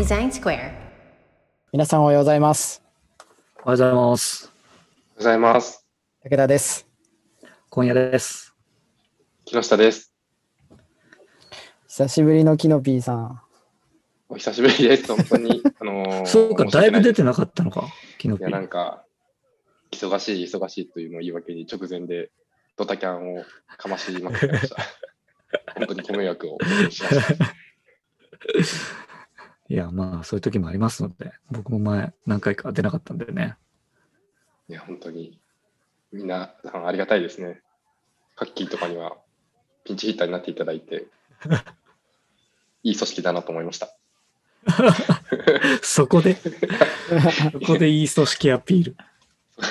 デザインスクエア。皆さんおはようございます。おはようございます。おはようございます。武田です。今夜です。木下です。久しぶりのキノピーさん。お久しぶりです。本当に。あのー そうか、だいぶ出てななかったのか、昨日いや、なんか、忙しい、忙しいというのを言い訳に直前でドタキャンをかましまくってました。本当にご迷惑をおかけしました。いや、まあ、そういう時もありますので、僕も前、何回か出なかったんでね。いや、本当に、みんなありがたいですね。カッキーとかにはピンチヒッターになっていただいて、いい組織だなと思いました。そこで、そこでいい組織アピール。今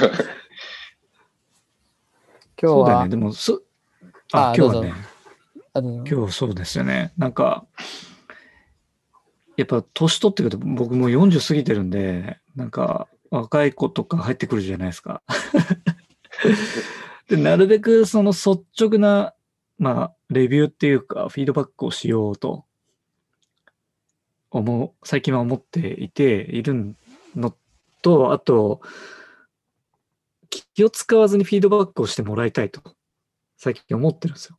日は、そうだよね、でも、そああ今日はね、あの今日そうですよね。なんか、やっぱ年取ってくると僕も40過ぎてるんで、なんか若い子とか入ってくるじゃないですか。で、なるべくその率直な、まあ、レビューっていうか、フィードバックをしようと、思う、最近は思っていて、いるのと、あと、気を使わずにフィードバックをしてもらいたいと、最近思ってるんですよ。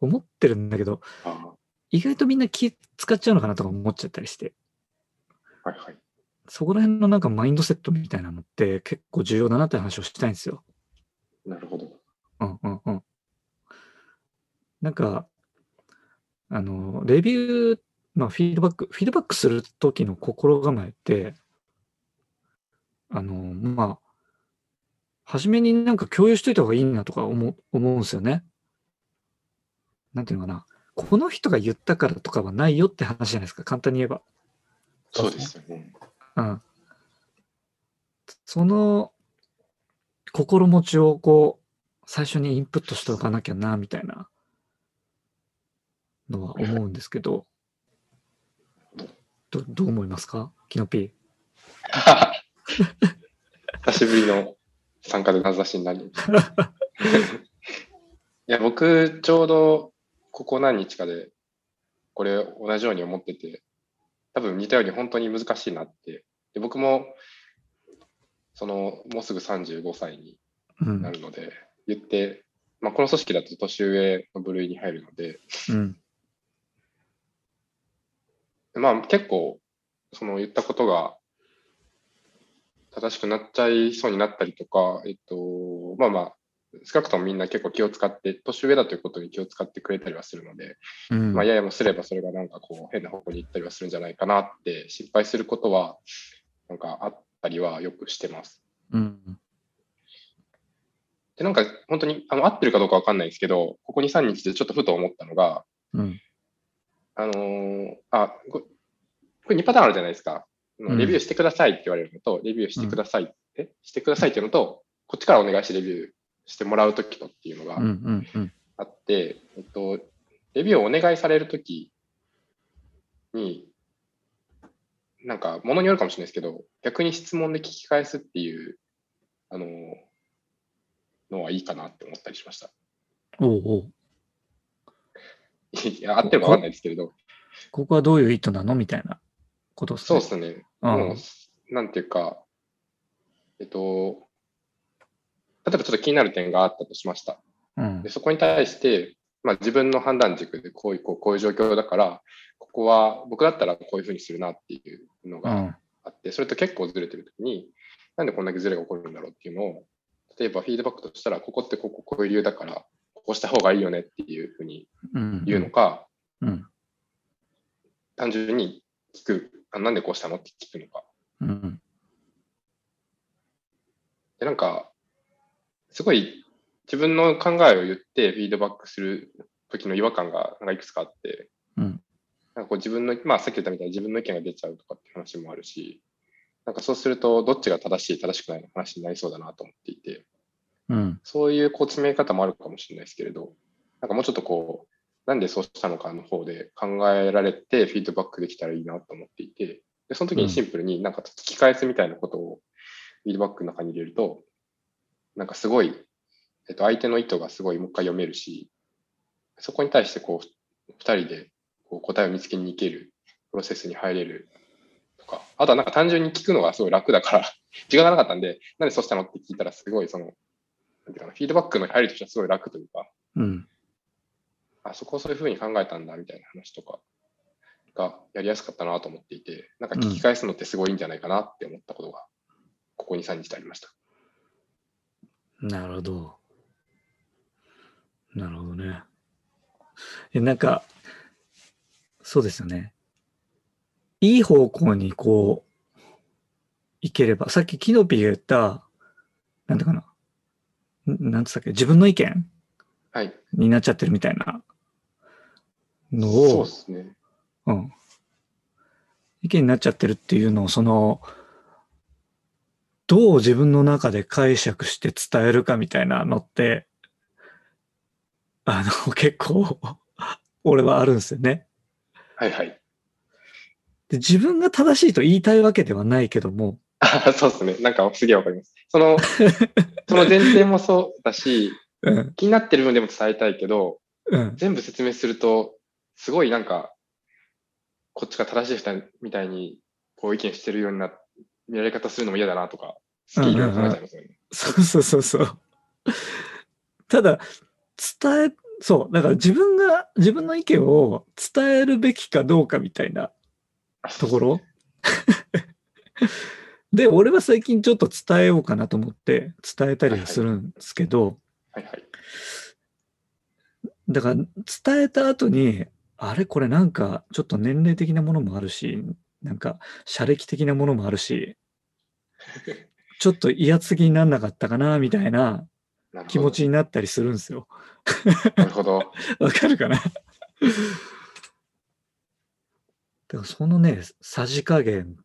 思ってるんだけど、あ意外とみんな気使っちゃうのかなとか思っちゃったりして、はいはい。そこら辺のなんかマインドセットみたいなのって結構重要だなって話をしたいんですよ。なるほど。うんうんうん。なんか、あの、レビュー、まあフィードバック、フィードバックするときの心構えって、あの、まあ、初めになんか共有しといた方がいいなとか思う思うんですよね。なんていうのかな。この人が言ったからとかはないよって話じゃないですか。簡単に言えば。そうですよね。うん。その心持ちをこう、最初にインプットしておかなきゃな、みたいなのは思うんですけど、どどう思いますか？キノピ 久しぶりの参加で名指しになりました。いや、僕、ちょうどここ何日かで、これ同じように思ってて、多分似たように本当に難しいなって。で僕も、その、もうすぐ35歳にな。るので、言って、まあ、この組織だと年上の部類に入るので、うん。まあ結構、その言ったことが正しくなっちゃいそうになったりとか、えっと、まあまあ、少なくともみんな結構気を使って、年上だということに気を使ってくれたりはするので、うんまあ、ややもすればそれがなんかこう変な方向に行ったりはするんじゃないかなって心配することは、なんかあったりはよくしてます。うん。で、なんか本当にあの合ってるかどうかわかんないですけど、ここ2、3日でちょっとふと思ったのが、うん。あのーあこ、これ2パターンあるじゃないですか。レビューしてくださいって言われるのと、レビューしてくださいって、してくださいっていうのと、こっちからお願いしてレビューしてもらうときとっていうのが。あって、えっと、レビューをお願いされるときに、なんか、ものによるかもしれないですけど、逆に質問で聞き返すっていう、あのーのはいいかなって思ったりしました。おうおう。いや、合ってるかわかんないですけれど、ここはどういう意図なの？みたいなことですね。そうですね。うんもう、なんていうか、えっと、例えばちょっと気になる点があったとしました。うんで。そこに対して、まあ、自分の判断軸でこういう、こうこういう状況だから、ここは僕だったらこういうふうにするなっていうのがうん。あって、それと結構ずれてるときに、なんでこんだけずれが起こるんだろうっていうのを、例えばフィードバックとしたら、ここってこここういう理由だから、こうした方がいいよねっていうふうにうん。言うのか、うん。単純に聞く、あなんでこうしたのって聞くのか。うん。で、なんか、すごい自分の考えを言ってフィードバックする時の違和感がなんかいくつかあって、うん。なんかこう自分の、まあさっき言ったみたいに自分の意見が出ちゃうとかって話もあるし、なんかそうするとどっちが正しい、正しくないの話になりそうだなと思っていて、うん。そういうこう詰め方もあるかもしれないですけれど、なんかもうちょっとこう、なんでそうしたのかの方で考えられてフィードバックできたらいいなと思っていて、でその時にシンプルになんか聞き返すみたいなことをフィードバックの中に入れると、なんかすごい、えっと、相手の意図がすごいもう一回読めるし、そこに対してこう、二人でこう答えを見つけに行けるプロセスに入れるか、あとはなんか単純に聞くのがすごい楽だから、時間がなかったんで、なんでそうしたのって聞いたら、すごいその、なんていうかな、フィードバックの入りとしてはすごい楽というか、うん。あそこをそういうふうに考えたんだみたいな話とかがやりやすかったなと思っていて、なんか聞き返すのってすごいいいんじゃないかなって思ったことが、ここ2、3日ありました。なるほど。なるほどね。え、なんか、そうですよね。いい方向にこう、いければ、さっきキノピーが言った、なんていうかな。んなんつったっけ、自分の意見はい。になっちゃってるみたいなのをそうで、すね。うん。意見になっちゃってるっていうのを、その、どう自分の中で解釈して伝えるかみたいなのって、あの、結構、俺はあるんですよね。はいはい。で自分が正しいと言いたいわけではないけども、あそうですね。なんかすげえわかります。その、その前提もそうだし、うん、気になってる分でも伝えたいけど、うん、全部説明すると、すごいなんか、こっちが正しい人みたいに、こう意見してるようにな、見られ方するのも嫌だなとか、すげえいろいろ考えちゃいますよね。そうそうそうそう。ただ、伝え、そう、だから自分が、自分の意見を伝えるべきかどうかみたいなところ？で、俺は最近ちょっと伝えようかなと思って伝えたりはするんですけど、はいはい。だから伝えた後に、あれ？これなんかちょっと年齢的なものもあるし、なんか社歴的なものもあるし、ちょっと威圧的になんなかったかな、みたいな気持ちになったりするんですよ。なるほど。わかるかな？だからそのね、さじ加減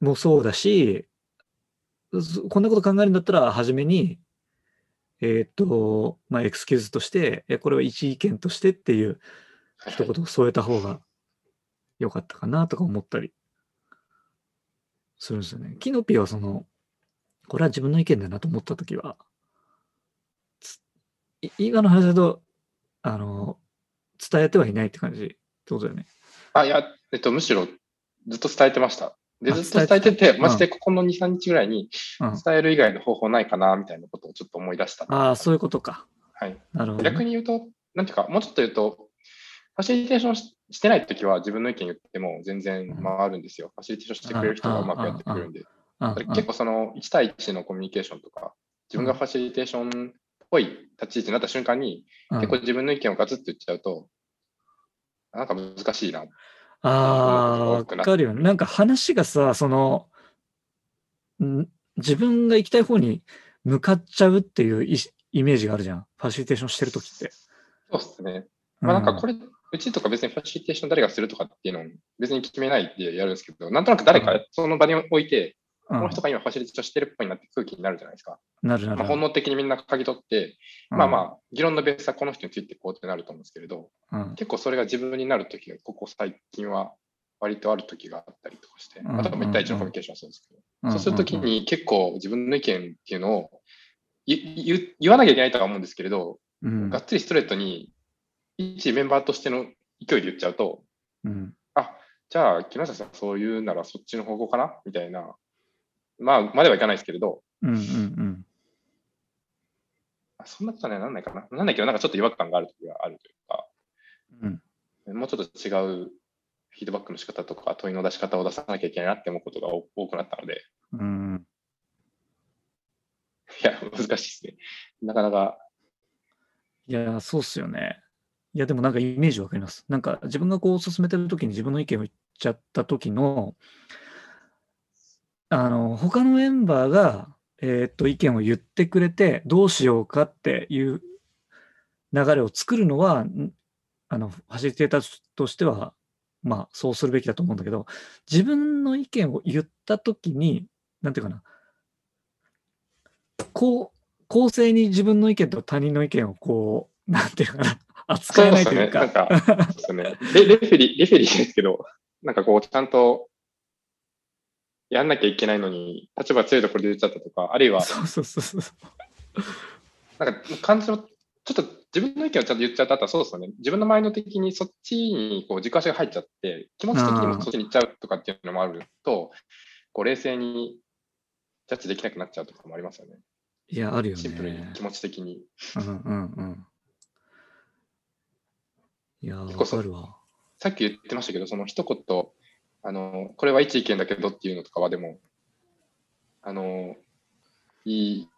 もそうだし、そこんなこと考えるんだったら、初めに、えっ、と、まあ、エクスキューズとして、えこれは一意見としてっていうはい一言を添えた方が良かったかなとか思ったりするんですよね。キノピはその、これは自分の意見だなと思ったときは、今の話だと、あの、伝えてはいないって感じってことだよね。あ、いや、えっと、むしろずっと伝えてました。で、あずっと伝えてて、たマジでここの2、3日ぐらいにうん。伝える以外の方法ないかな、みたいなことをちょっと思い出した。ああ、そういうことか。はい。なるほどね、逆に言うと、なんていうか、もうちょっと言うと、ファシリテーションししてないときは自分の意見言っても全然回るんですよ。ファシリテーションしてくれる人がうまくやってくれるんで。結構その1対1のコミュニケーションとか、自分がファシリテーションっぽい立ち位置になった瞬間に、うん結構自分の意見をガツッと言っちゃうと、なんか難しいな。ああ、わかるよね。なんか話がさ、その、ん自分が行きたい方に向かっちゃうっていうイイメージがあるじゃん。ファシリテーションしてるときって。そうですね。まあなんかこれ、れ、うちとか別にファシリテーション誰がするとかっていうのを別に決めないでやるんですけど、なんとなく誰かその場に置いて、うん。この人が今ファシリテーションしてるっぽいなって空気になるじゃないですか。なるなる。まあ、本能的にみんな嗅ぎ取って、まあまあ、議論のベースはこの人についてこうってなると思うんですけれど、あ、うん。結構それが自分になるときが、ここ最近は割とあるときがあったりとかして、うん。あとは1対1のコミュニケーションはそうですけど、うんそうするときに結構自分の意見っていうのを言言言わなきゃいけないとは思うんですけれど、うん。がっつりストレートに、一メンバーとしての勢いで言っちゃうと、うん。あ、じゃあ木下さんそういうならそっちの方向かな？みたいな、まあ、まではいかないですけれど、うんうんうん。あそんなことはね、なんないかな。なんないけど、なんかちょっと違和感があるときがあるというか、うん。もうちょっと違うフィードバックの仕方とか問いの出し方を出さなきゃいけないなって思うことが多多くなったので、うん。いや、難しいですね。なかなか、いや、そうっすよね。いや、でもなんかイメージわかります。なんか自分がこう進めてるときに自分の意見を言っちゃったときの、あの、他のメンバーが、えーっと、意見を言ってくれて、どうしようかっていう流れを作るのは、あの、ファシリテーターとしては、まあ、そうするべきだと思うんだけど、自分の意見を言ったときに、なんていうかな、こう、公正に自分の意見と他人の意見をこう、なんていうかな、扱えないというか。そうですねなんかそうですね。レレフェリー、レフェリーですけど、なんかこう、ちゃんとやんなきゃいけないのに、立場強いところで言っちゃったとか、あるいは、そうそうそうそう。なんか感情ちょっと自分の意見をちゃんと言っちゃったらそうですよね。自分のマインド的にそっちにこう軸足が入っちゃって、気持ち的にもそっちに行っちゃうとかっていうのもあると、こう冷静にジャッジできなくなっちゃうとかもありますよね。いや、あるよシンプルにね。気持ち的に。うんうんうん。いや、わ結構そうかるわ。さっき言ってましたけど、その一言、あの、これは一意見だけどっていうのとかはでも、あの、いい、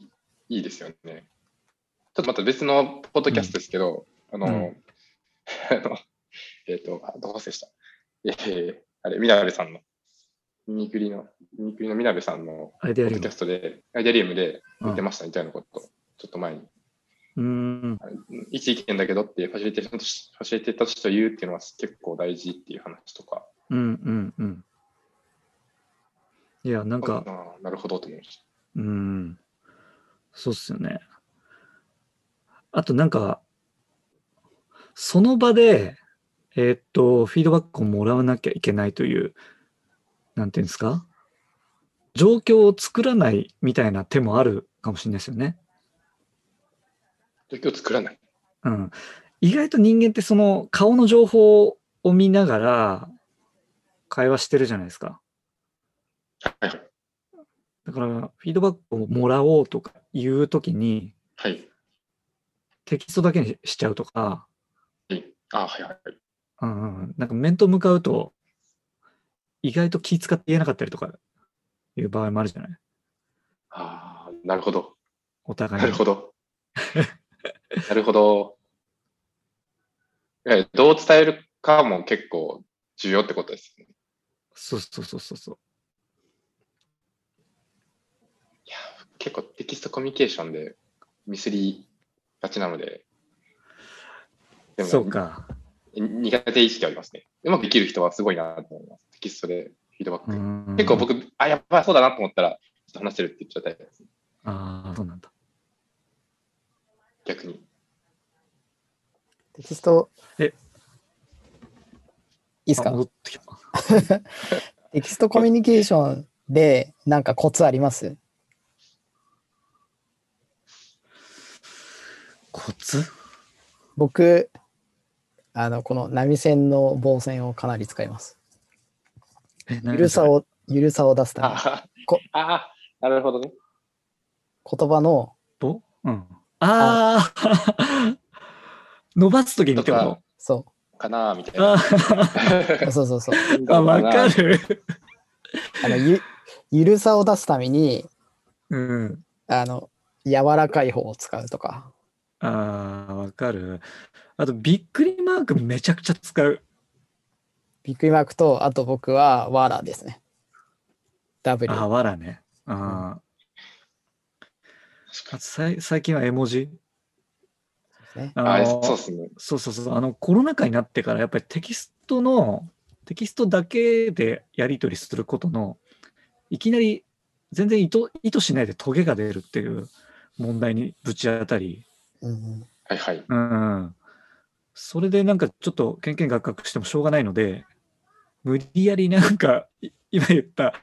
いいですよね。ちょっとまた別のポッドキャストですけど、あの、うん あの、えっ、と、あどう忘れした。えー、あれ、みなべさんの、ミニクリの、ミニクリのみなべさんのポッドキャ。ストで、アイデアリウムで言ってうんました、みたいなこと、ちょっと前に。うん。一意見だけどっていうファシリテーションとし、ファシリテーターとして言うっていうのは結構大事っていう話とか、うん。うん。うん。いや、なん。か、なるほどと思いました。うん。そうっすよね。あとなん。か、その場で、えーっと、フィードバックをもらわなきゃいけないという、なん。ていうん。ですか状況を作らないみたいな手もあるかもしれないですよね。状況を作らない。うん。意外と人間ってその顔の情報を見ながら会話してるじゃないですか。はいはい。だから、フィードバックをもらおうとか言うときに、はい。テキストだけにしちゃうとか、はい。あはいはいうん、なんか面と向かうと、意外と気使って言えなかったりとかいう場合もあるじゃないああ、なるほど。お互いに。なるほど。なるほど。どう伝えるかも結構重要ってことですよね。そうそうそうそうそう。いや、結構テキストコミュニケーションでミスりがちなので、でもそうか。苦手意識ありますね。うまくできる人はすごいなと思います。テキストでフィードバック。うん結構。僕、あ、やっぱりそうだなと思ったら、ちょっと話してるって言っちゃったりです、ああ、そうなんだ。逆に。テキスト、えあいいですか？戻ってきた。テキストコミュニケーションでなんかコツあります？コツ？僕、あの、この波線の棒線をかなり使います。え、ゆるさを。を、ゆるさを出すために、あこあ、なるほどね。言葉の、ぼうん。ああ 伸ばすときにってこととそかなみたいあな。う、そうそうそう。あ、わかる。あのゆ、ゆるさを出すために、うん。あの、柔らかい方を使うとか。ああ、わかる。あと、びっくりマークめちゃくちゃ使う。びっくりマークと、あと僕はわらですね。W。ああ、わらね。あ最近は絵文字？ねあそうですね。そうそうそう。あの、コロナ禍になってから、やっぱりテキストの、テキストだけでやり取りすることの、いきなり全然意図意図しないでトゲが出るっていう問題にぶち当たり、うんうんはいはい。うん。それでなんかちょっとけんけんがっかくしてもしょうがないので、無理やりなんか、い今言った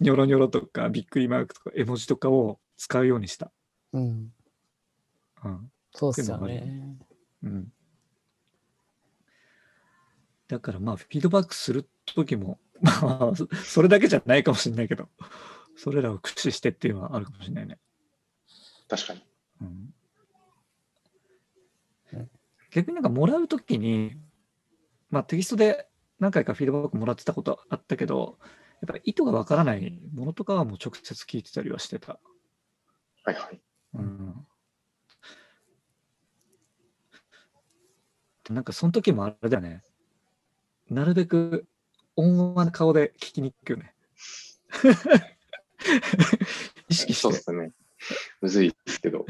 ニョロニョロとかびっくりマークとか絵文字とかを使うようにした。うん。うん。そうっすよね。うん。だからまあ、フィードバックするときも、まあ、そそれだけじゃないかもしれないけど、それらを駆使してっていうのはあるかもしれないね。確かに。うんうん逆になんかもらうときに、まあテキストで何回かフィードバックもらってたことあったけど、やっぱり意図がわからないものとかはもう直接聞いてたりはしてた。はいはい。うん。でなんかその時もあれだよね。なるべく温和な顔で聞きに行くよね。意識して。そうですね。むずいですけど、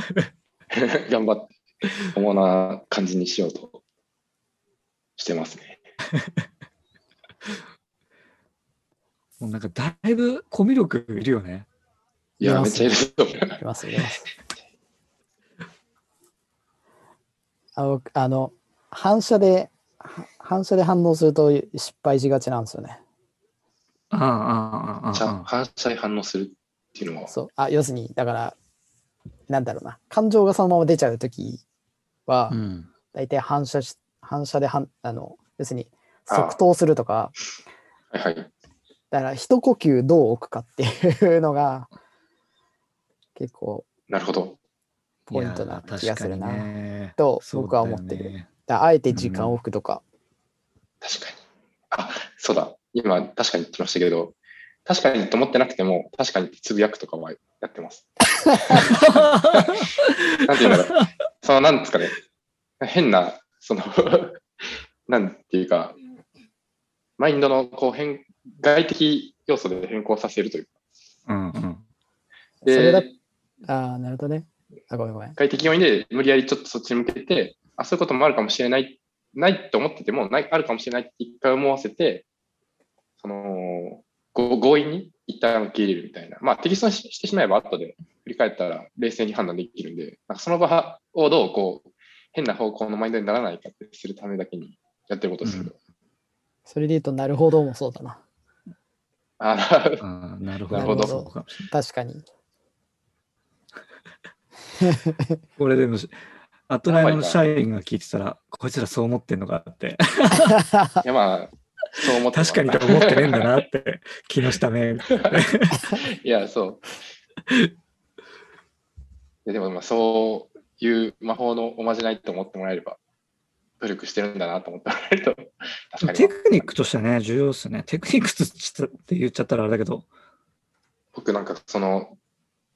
頑張って、主な感じにしようとしてますね。もうなんかだいぶコミュ力いるよね。いや、いますめっちゃいると思う。いきます、いきます。あの、あの反射で、は反射で反応すると失敗しがちなんですよね。ああ、ああ、ああ。反射に反応するっていうのは、そう。あ、要するに、だから、なんだろうな。感情がそのまま出ちゃうときはう、ん。大体反射し、反射で反、あの、要するにあ即答するとか、はいはい。だから一呼吸どう置くかっていうのが、結構なるほど。ポイントな気がするな。ねとそう僕は思ってるねあえて時間を置くとか、確かに。あ、そうだ。今、確かに言ってましたけど、確かにと思ってなくても、確かにつぶやくとかはやってます。なんていうんだろう。その、なんですかね。変な、その、なんていうか、マインドのこう変外的要素で変更させるというか。うんうん。それだで、ああ、なるほどね。あ、ごめんごめん。外的要因で無理やりちょっとそっちに向けて、あ、そういうこともあるかもしれない、ないと思ってても、ないあるかもしれないって一回思わせて、その、ご強引に一旦受け入れるみたいな。まあ、テキストにししてしまえば後で振り返ったら冷静に判断できるんで、なんかその場をどうこう、変な方向のマインドにならないかってするためだけにやってることですけど。それで言うと、なるほどもそうだな。あなるほど。なるほどそうかもしれない確かに。これでも、アトライの社員が聞いてたら、こいつらそう思ってんのかって、いやまあ、そう思って確かにと思ってねえんだなって、木下め。いや、そう。いやでも、まあ、そういう魔法のおまじないと思ってもらえれば、努力してるんだなと思ってもらえると、確かに。テクニックとしてはね、重要ですね。テクニックとしてって言っちゃったらあれだけど、僕なんか、その、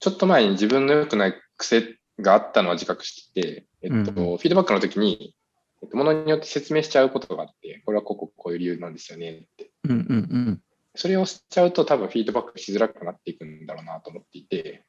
ちょっと前に自分の良くない癖があったのは自覚してて、えっと、うんフィードバックの時に、えっと、ものによって説明しちゃうことがあって、これはこここういう理由なんですよねって。うんうんうん。それをしちゃうと多分フィードバックしづらくなっていくんだろうなと思っていて、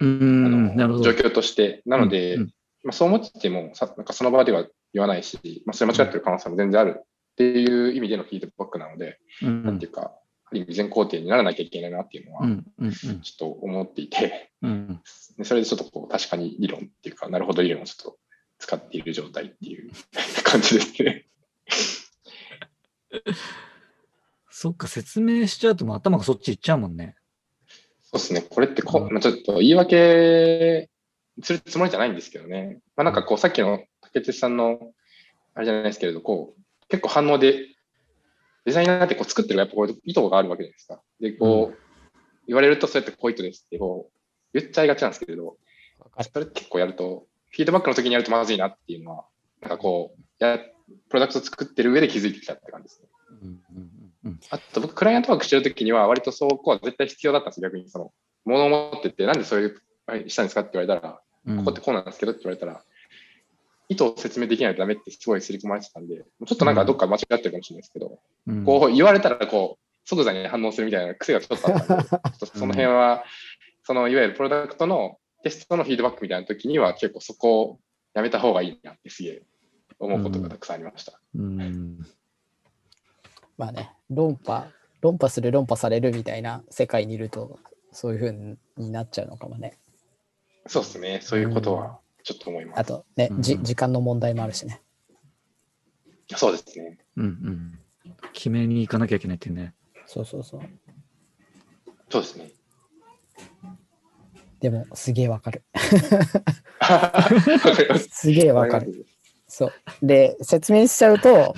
うーあん、のなるほど。状況として。なので、うんうんまあ、そう思っててもさ、なんかその場では言わないし、まあ、それ間違ってる可能性も全然あるっていう意味でのフィードバックなので、うんなんていうか、ある意味全肯定にならなきゃいけないなっていうのは、ちょっと思っていて、うん でそれでちょっとこう確かに理論っていうか、なるほど理論をちょっと使っている状態っていう 感じですね。そっか、説明しちゃうともう頭がそっち行っちゃうもんね。そうですね。これってこ、うんまあ、ちょっと言い訳するつもりじゃないんですけどね。まあなんかこう、さっきの竹内さんの、あれじゃないですけれど、こう、結構反応で、デザイナーってこう作ってるやっぱこう意図があるわけじゃないですか。で、こう、言われるとそうやってこういう意図ですってこう、言っちゃいがちなんですけれど、それ結構やると、フィードバックの時にやるとまずいなっていうのは、なんかこう、や、プロダクト作ってる上で気づいてきたって感じですね。うんうんうんあと僕、クライアントワークしてるときには、割とそこは絶対必要だったんですよ、逆に。その、物を持ってって、なんでそういう、したんですかって言われたら、うんここってこうなんですけどって言われたら、意図を説明できないとダメってすごい刷り込まれてたんで、ちょっとなんかどっか間違ってるかもしれないですけど、うんこう言われたら、こう、即座に反応するみたいな癖がちょっとあったんで、ちょっとその辺は、そのいわゆるプロダクトのテストのフィードバックみたいな時には、結構そこをやめた方がいいなってすげえ思うことがたくさんありました。うんまあね、論破、論破する論破されるみたいな世界にいると、そういう風になっちゃうのかもね。そうですね。そういうことはちょっと思います。あとね、じうん時間の問題もあるしね。そうですね。うんうん決めに行かなきゃいけないっていうね。そうそうそう。そうですね。でも、すげえわかる。す すげえわかる。。そう。で、説明しちゃうと、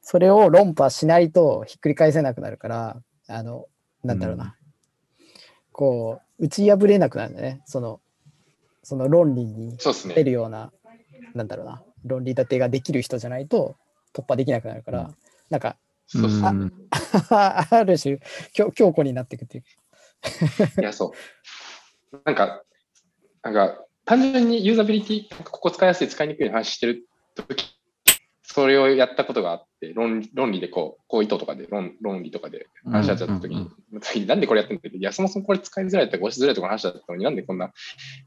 それを論破しないとひっくり返せなくなるから、あの、なんだろうな。こう、打ち破れなくなるんだね。その、その論理にそうですね出。るような、なんだろうな。論理立てができる人じゃないと突破できなくなるから、うんなんか、そうですね。ん ある種強、強固になっていくっていう。いや、そう。なんか、なんか、単純にユーザビリティ、ここ使いやすい、使いにくいの話してるとき、それをやったことがあって、論論理でこう、こう意図とかで、論論理とかで話し合っちゃったときに、なんでこれやってんだっけ？いや、そもそもこれ使いづらいとか押しづらいとか話だったのに、なんでこんな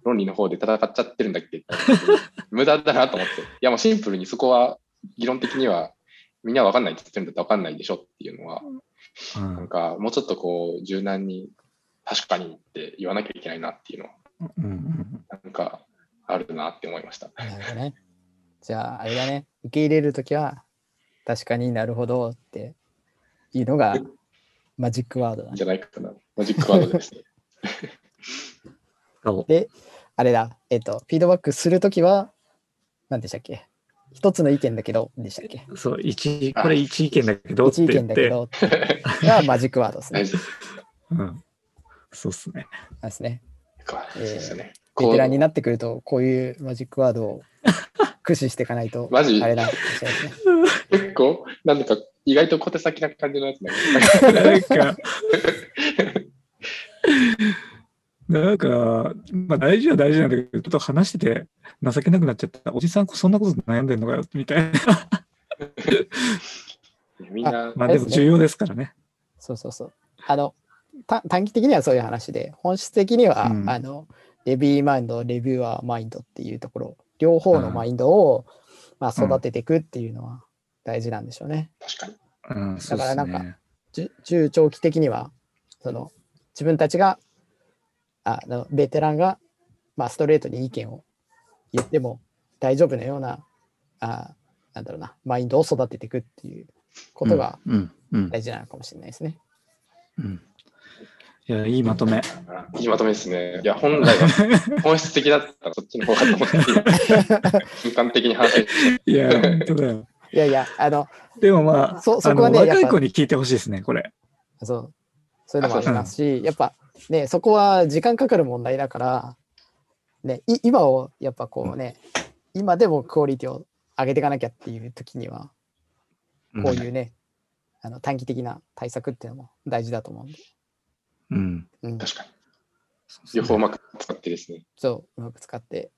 論理の方で戦っちゃってるんだっけ 無駄だなと思って。いや、もうシンプルにそこは、議論的には、みんなわかんないって言ってるんだったらわかんないでしょっていうのは、うんなんか、もうちょっとこう、柔軟に、確かにって言わなきゃいけないなっていうのは、うんうんなんか、あるなって思いました。なるほどね。じゃあ、あれだね。受け入れるときは、確かになるほどっていうのがマジックワードだねじ。ゃないかな。マジックワードですね。で、あれだ。えっと、フィードバックするときは、何でしたっけ？一つの意見だけど、でしたっけ？そう、一、これ一意見だけどって一意見だけど、がマジックワードですね。うん。そうっすね。なんですね。かそうですよね。ベテランにこなってくると、こういうマジックワードを駆使していかないと、マジ？あれなんかもしれないですね。う 結構、なんだか意外と小手先な感じのやつなんでなんか、なんか、まあ大事は大事なんだけど、ちょっと話してて情けなくなっちゃった。おじさんそんなこと悩んでんのかよ、みたいな。みんな、まあでも重要ですからね。そうそうそう。あの、た短期的にはそういう話で、本質的には、うんあの、レビーマインド、レビュアーマインドっていうところ、両方のマインドを、まあ、育てていくっていうのは大事なんでしょうね。確かに。うん、だからなんですね。中長期的には、その、自分たちが、あのベテランが、まあ、ストレートに意見を言っても大丈夫なような、あなんだろうな、マインドを育てていくっていうことがうん、うん、大事なのかもしれないですね。うん。いや、いいまとめ。あいいまとめですね。いや、本来は 本質的だったらそっちの方かと思って、瞬間的に話していや、本当だよ。いやいや、あの、でもまあ、そそこはね若い子に聞いてほしいですね、これ。そう、そういうのもありますし、やっぱね、そこは時間かかる問題だから、ね、い今をやっぱこうね、今でもクオリティを上げていかなきゃっていう時には、こういうね、あの短期的な対策っていうのも大事だと思うんで、うん。うん、確かに。両方うまく使ってですね。そう、うまく使って